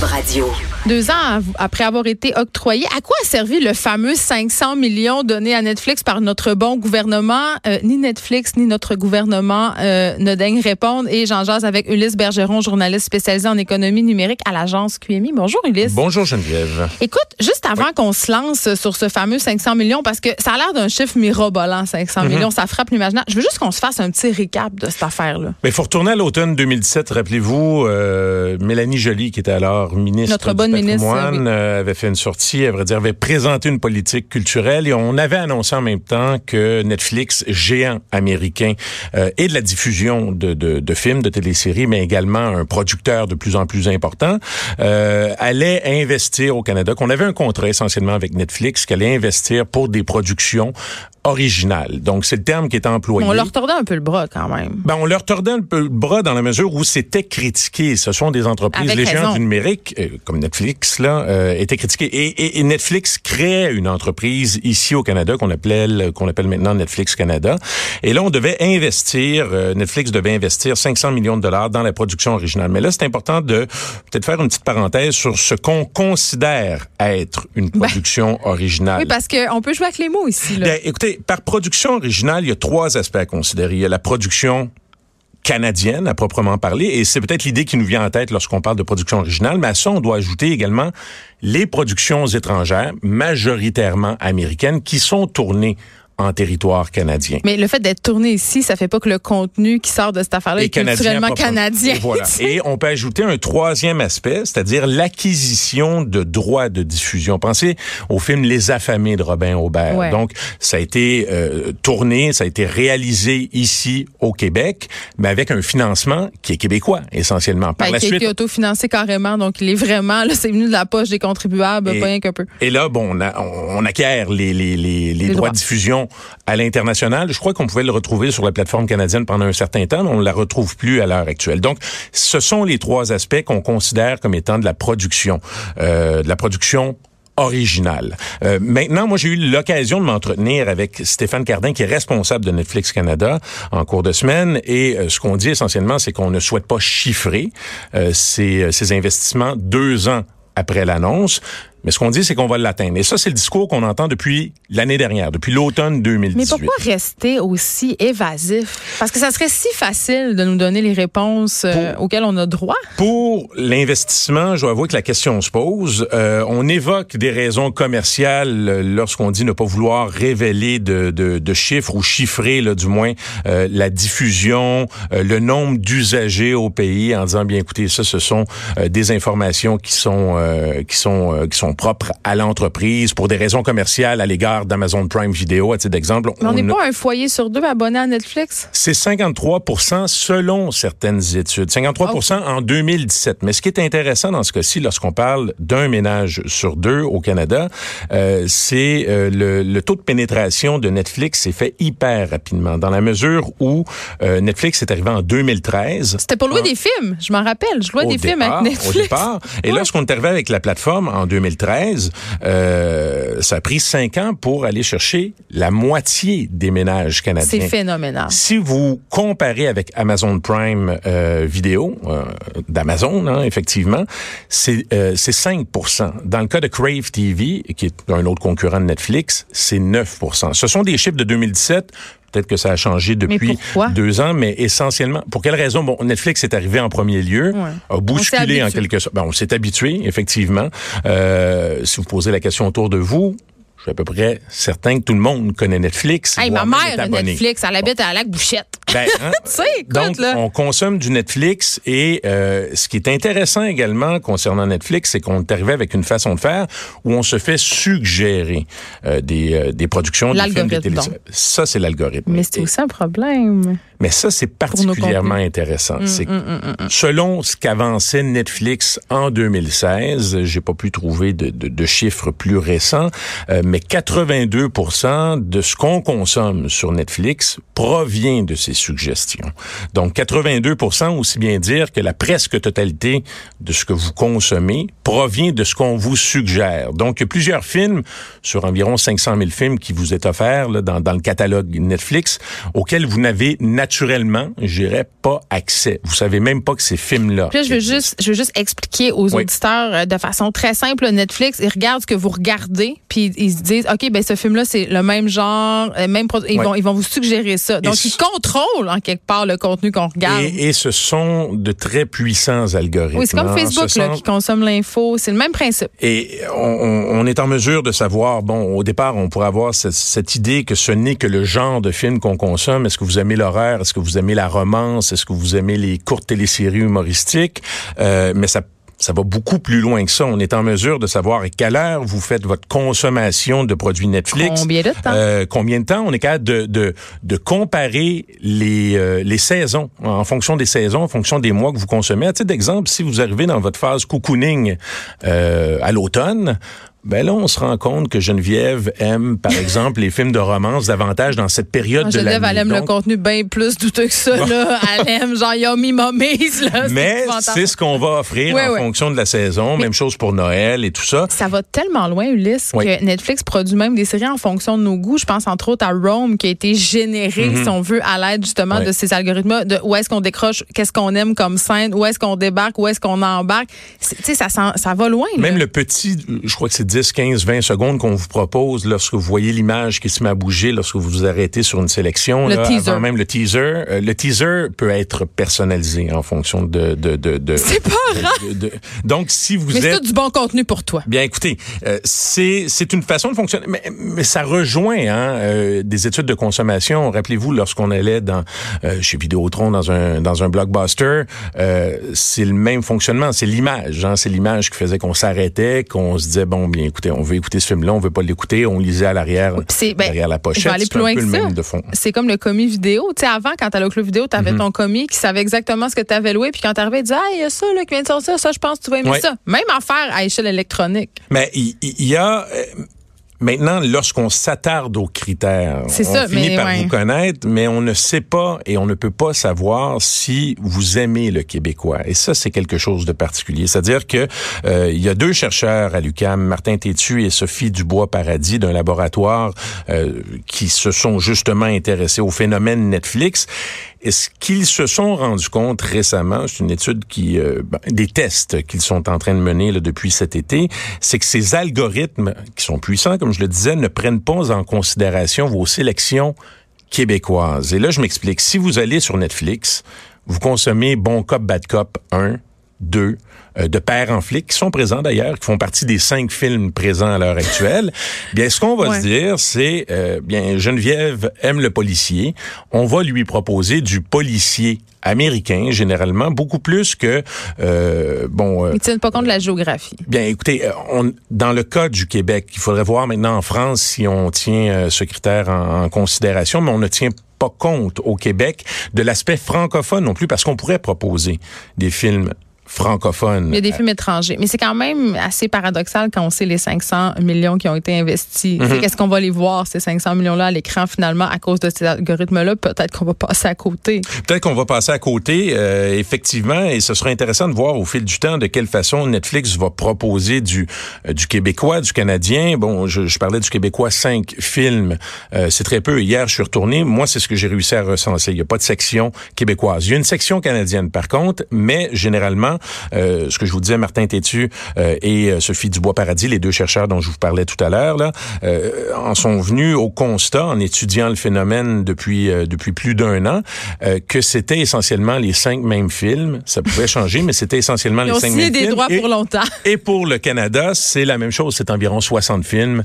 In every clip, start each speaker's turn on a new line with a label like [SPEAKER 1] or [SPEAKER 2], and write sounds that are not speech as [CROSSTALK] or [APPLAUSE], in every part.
[SPEAKER 1] Radio.
[SPEAKER 2] Deux ans après avoir été octroyé, à quoi a servi le fameux 500 millions donné à Netflix par notre bon gouvernement? Euh, ni Netflix ni notre gouvernement euh, ne daignent répondre. Et j'en jase avec Ulysse Bergeron, journaliste spécialisé en économie numérique à l'agence QMI. Bonjour Ulysse.
[SPEAKER 3] Bonjour Geneviève.
[SPEAKER 2] Écoute, juste avant qu'on se lance sur ce fameux 500 millions, parce que ça a l'air d'un chiffre mirobolant, 500 mhm. millions, ça frappe l'imaginaire. Je veux juste qu'on se fasse un petit récap de cette affaire-là.
[SPEAKER 3] Mais il faut retourner à l'automne 2017. Rappelez-vous, euh, Mélanie Joly, qui était alors ministre
[SPEAKER 2] notre bonne
[SPEAKER 3] patrimoine euh, avait fait une sortie, à vrai dire, avait présenté une politique culturelle et on avait annoncé en même temps que Netflix, géant américain, euh, et de la diffusion de, de, de, films, de téléséries, mais également un producteur de plus en plus important, euh, allait investir au Canada, qu'on avait un contrat essentiellement avec Netflix, qu'elle allait investir pour des productions original. Donc, c'est le terme qui est employé.
[SPEAKER 2] On leur tordait un peu le bras quand même.
[SPEAKER 3] Ben, on leur tordait un peu le bras dans la mesure où c'était critiqué. Ce sont des entreprises, les géants du numérique, euh, comme Netflix, là, euh, étaient critiquées. Et, et, Netflix créait une entreprise ici au Canada qu'on appelait, qu'on appelle maintenant Netflix Canada. Et là, on devait investir, euh, Netflix devait investir 500 millions de dollars dans la production originale. Mais là, c'est important de peut-être faire une petite parenthèse sur ce qu'on considère être une ben, production originale.
[SPEAKER 2] Oui, parce qu'on peut jouer avec les mots ici. Là.
[SPEAKER 3] Ben, écoutez, par production originale, il y a trois aspects à considérer. Il y a la production canadienne à proprement parler, et c'est peut-être l'idée qui nous vient en tête lorsqu'on parle de production originale, mais à ça, on doit ajouter également les productions étrangères, majoritairement américaines, qui sont tournées en territoire canadien.
[SPEAKER 2] Mais le fait d'être tourné ici, ça fait pas que le contenu qui sort de cette affaire-là est, culturellement canadien.
[SPEAKER 3] Et, voilà. [LAUGHS] et on peut ajouter un troisième aspect, c'est-à-dire l'acquisition de droits de diffusion. Pensez au film Les Affamés de Robin Aubert. Donc, ça a été euh, tourné, ça a été réalisé ici au Québec, mais avec un financement qui est québécois essentiellement.
[SPEAKER 2] Par ben, la qui suite, a été autofinancé carrément, donc il est vraiment là, c'est venu de la poche des contribuables, pas rien qu'un peu.
[SPEAKER 3] Et là, bon, on, on acquiert les, les, les, les droits de diffusion à l'international. Je crois qu'on pouvait le retrouver sur la plateforme canadienne pendant un certain temps, mais on ne la retrouve plus à l'heure actuelle. Donc, ce sont les trois aspects qu'on considère comme étant de la production, euh, de la production originale. Euh, maintenant, moi, j'ai eu l'occasion de m'entretenir avec Stéphane Cardin, qui est responsable de Netflix Canada en cours de semaine. Et euh, ce qu'on dit essentiellement, c'est qu'on ne souhaite pas chiffrer ces, ces investissements deux ans après l'annonce. Mais ce qu'on dit, c'est qu'on va l'atteindre. Et ça, c'est le discours qu'on entend depuis l'année dernière, depuis l'automne 2018.
[SPEAKER 2] Mais pourquoi rester aussi évasif? Parce que ça serait si facile de nous donner les réponses euh, auxquelles on a droit.
[SPEAKER 3] Pour l'investissement, je dois avouer que la question se pose. Euh, on évoque des raisons commerciales euh, lorsqu'on dit ne pas vouloir révéler de, de, de chiffres ou chiffrer, là, du moins, euh, la diffusion, le nombre d'usagers au pays en disant, bien écoutez, ça, ce sont des informations qui sont, qui sont, qui sont propre à l'entreprise pour des raisons commerciales à l'égard d'Amazon Prime Video, à titre d'exemple.
[SPEAKER 2] On n'est pas un foyer sur deux abonné à Netflix?
[SPEAKER 3] C'est 53 selon certaines études. 53 en 2017. Mais ce qui est intéressant dans ce cas-ci, lorsqu'on parle d'un ménage sur deux au Canada, euh, c'est euh, le, taux de pénétration de Netflix s'est fait hyper rapidement, dans la mesure où euh, Netflix est arrivé en 2013.
[SPEAKER 2] C'était pour louer des films, je m'en rappelle. Je louais des films avec Netflix. Au
[SPEAKER 3] départ. Et lorsqu'on est arrivé avec la plateforme en 2013, 2013, euh, ça a pris cinq ans pour aller chercher la moitié des ménages canadiens.
[SPEAKER 2] C'est phénoménal.
[SPEAKER 3] Si vous comparez avec Amazon Prime euh, Vidéo euh, d'Amazon, hein, effectivement, c'est euh, 5% Dans le cas de Crave TV, qui est un autre concurrent de Netflix, c'est 9% Ce sont des chiffres de 2017 Peut-être que ça a changé depuis deux ans, mais essentiellement, pour quelle raison? Bon, Netflix est arrivé en premier lieu, a bousculé en quelque sorte. Ben, on s'est habitué, effectivement. Euh, si vous posez la question autour de vous, je suis à peu près certain que tout le monde connaît Netflix.
[SPEAKER 2] Hey, ma mère a Netflix, elle habite à Lac Bouchette. Ben, hein? [LAUGHS]
[SPEAKER 3] Donc, on consomme du Netflix et euh, ce qui est intéressant également concernant Netflix, c'est qu'on est arrivé avec une façon de faire où on se fait suggérer euh, des, euh, des productions, des films, des télévisions. Ça, c'est l'algorithme.
[SPEAKER 2] Mais c'est aussi un problème.
[SPEAKER 3] Mais ça, c'est particulièrement intéressant. Mm, c'est mm, mm, selon ce qu'avançait Netflix en 2016, j'ai pas pu trouver de, de, de chiffres plus récents, euh, mais 82% de ce qu'on consomme sur Netflix provient de ces suggestions. Donc 82% aussi bien dire que la presque totalité de ce que vous consommez provient de ce qu'on vous suggère. Donc il y a plusieurs films sur environ 500 000 films qui vous est offert là, dans, dans le catalogue Netflix auxquels vous n'avez naturellement, j'irais pas accès. Vous savez même pas que ces films-là.
[SPEAKER 2] Puis je veux juste, je veux juste expliquer aux auditeurs euh, de façon très simple. Netflix, ils regardent ce que vous regardez, puis ils disent, ok, ben ce film-là c'est le même genre, euh, même ils vont ils vont vous suggérer ça. Donc ils contrôlent en quelque part le contenu qu'on regarde.
[SPEAKER 3] Et, et, ce sont de très puissants algorithmes.
[SPEAKER 2] Oui, c'est comme hein. Facebook là, qui consomme l'info. C'est le même principe.
[SPEAKER 3] Et on, on, est en mesure de savoir. Bon, au départ, on pourrait avoir cette, cette idée que ce n'est que le genre de film qu'on consomme. Est-ce que vous aimez l'horreur? Est-ce que vous aimez la romance? Est-ce que vous aimez les courtes téléséries humoristiques? Euh, Mais ça ça va beaucoup plus loin que ça. On est en mesure de savoir à quelle heure vous faites votre consommation de produits Netflix.
[SPEAKER 2] Combien de temps?
[SPEAKER 3] Euh, combien de temps? On est capable de, de, de comparer les, euh, les saisons en fonction des saisons, en fonction des mois que vous consommez. À titre d'exemple, si vous arrivez dans votre phase cocooning euh, à l'automne, ben là, on se rend compte que Geneviève aime, par exemple, les films de romance davantage dans cette période de l'année.
[SPEAKER 2] Geneviève, elle aime le contenu bien plus douteux que ça. Là. Elle aime genre Yummy Mummies. Là,
[SPEAKER 3] Mais c'est ce qu'on va offrir en fonction de la saison. même chose pour Noël et tout ça.
[SPEAKER 2] Ça va tellement loin, Ulysse, que Netflix produit même des séries en fonction de nos goûts. Je pense entre autres à Rome, qui a été généré, mhm. si on veut, à l'aide justement de ces algorithmes de où est-ce qu'on décroche, qu'est-ce qu'on aime comme scène, où est-ce qu'on débarque, où est-ce qu'on embarque. Tu sais, ça, ça va loin.
[SPEAKER 3] Même le petit, je crois que c'est 10, 15, 20 secondes qu'on vous propose lorsque vous voyez l'image qui se met à bouger, lorsque vous vous arrêtez sur une sélection.
[SPEAKER 2] Le teaser.
[SPEAKER 3] même le teaser. Euh, le teaser peut être personnalisé en fonction de... de, de, de
[SPEAKER 2] c'est pas rare.
[SPEAKER 3] donc, si vous
[SPEAKER 2] mais
[SPEAKER 3] êtes...
[SPEAKER 2] c'est du bon contenu pour toi.
[SPEAKER 3] Bien, écoutez, euh, c'est, c'est une façon de fonctionner. Mais, mais ça rejoint hein, euh, des études de consommation. Rappelez-vous, lorsqu'on allait dans chez Vidéotron, dans un, dans un blockbuster, c'est le même fonctionnement. C'est l'image. Hein, c'est l'image qui faisait qu'on s'arrêtait, qu'on se disait, bon, bien, écoutez, on veut écouter ce film-là, on veut pas l'écouter, on lisait à l'arrière, ben, derrière la pochette.
[SPEAKER 2] aller plus loin que ça. C'est comme le commis vidéo. Tu sais, avant, quand tu allais au club vidéo, tu avais mhm. ton commis qui savait exactement ce que tu avais loué, puis quand tu arrivais, il disait, ah, il y a ça là, qui vient de sortir, ça, je pense que tu vas aimer ça. Même affaire à échelle électronique.
[SPEAKER 3] Mais il y, a. Maintenant, lorsqu'on s'attarde aux critères, on
[SPEAKER 2] ça,
[SPEAKER 3] finit par vous connaître, mais on ne sait pas et on ne peut pas savoir si vous aimez le québécois. Et ça, c'est quelque chose de particulier. C'est-à-dire que euh, il y a deux chercheurs à l'UCAM, Martin Tétu et Sophie Dubois-Paradis, d'un laboratoire euh, qui se sont justement intéressés au phénomène Netflix. Et ce qu'ils se sont rendus compte récemment, c'est une étude qui, euh, ben, des tests qu'ils sont en train de mener là, depuis cet été, c'est que ces algorithmes qui sont puissants, comme je le disais, ne prennent pas en considération vos sélections québécoises. Et là, je m'explique. Si vous allez sur Netflix, vous consommez Bon Cop, Bad Cop 1, 2, euh, de pères en flic, qui sont présents d'ailleurs, qui font partie des cinq films présents à l'heure actuelle. [LAUGHS] bien, ce qu'on va se dire, c'est, euh, bien, Geneviève aime le policier. On va lui proposer du policier américain, généralement, beaucoup plus que, euh, bon...
[SPEAKER 2] Euh, Ils tiennent pas compte de la géographie.
[SPEAKER 3] Bien, écoutez, on, dans le cas du Québec, il faudrait voir maintenant en France si on tient ce critère en, en considération, mais on ne tient pas compte au Québec de l'aspect francophone non plus, parce qu'on pourrait proposer des films francophone.
[SPEAKER 2] Il y a des films étrangers. Mais c'est quand même assez paradoxal quand on sait les 500 millions qui ont été investis. Mhm. Qu'est-ce qu'on va les voir, ces 500 millions-là, à l'écran, finalement, à cause de ces algorithmes-là? Peut-être qu'on va passer à côté.
[SPEAKER 3] Peut-être qu'on va passer à côté, euh, effectivement, et ce sera intéressant de voir au fil du temps de quelle façon Netflix va proposer du, euh, du québécois, du canadien. Bon, je, je parlais du québécois, cinq films. Euh, c'est très peu. Hier, je suis retourné. Moi, c'est ce que j'ai réussi à recenser. Il n'y a pas de section québécoise. Il y a une section canadienne, par contre, mais généralement, Euh, ce que je vous disais, Martin Tétu euh, et Sophie Dubois-Paradis, les deux chercheurs dont je vous parlais tout à l'heure, là, en sont venus au constat, en étudiant le phénomène depuis depuis plus d'un an, que c'était essentiellement les cinq mêmes films. Ça pouvait changer, mais c'était essentiellement les cinq mêmes
[SPEAKER 2] des
[SPEAKER 3] films.
[SPEAKER 2] droits
[SPEAKER 3] et,
[SPEAKER 2] pour longtemps.
[SPEAKER 3] Et pour le Canada, c'est la même chose. C'est environ 60 films.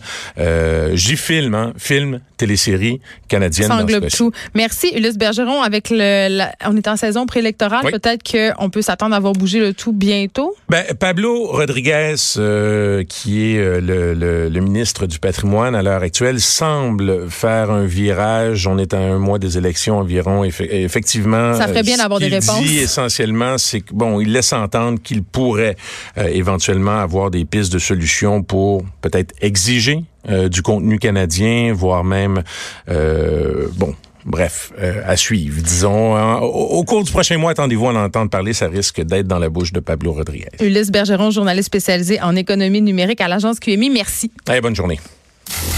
[SPEAKER 3] J'y filme, hein, films, téléséries canadiennes. Ça
[SPEAKER 2] englobe tout. Merci, Ulysse Bergeron. Avec le, on est en saison préélectorale. Peut-être qu'on peut s'attendre à voir bouger le tout bientôt?
[SPEAKER 3] Ben, Pablo Rodriguez, euh, qui est euh, le, le, ministre du patrimoine à l'heure actuelle, semble faire un virage. On est à un mois des élections environ. effectivement,
[SPEAKER 2] ça ferait bien d'avoir des réponses.
[SPEAKER 3] Dit essentiellement, c'est que bon, il laisse entendre qu'il pourrait euh, éventuellement avoir des pistes de solutions pour peut-être exiger euh, du contenu canadien, voire même, euh, bon, bref, euh, à suivre. Disons, hein, au, cours du prochain mois, attendez-vous à en entendre parler, ça risque d'être dans la bouche de Pablo Rodriguez.
[SPEAKER 2] Ulysse Bergeron, journaliste spécialisé en économie numérique à l'agence QMI. Merci.
[SPEAKER 3] Allez, bonne journée.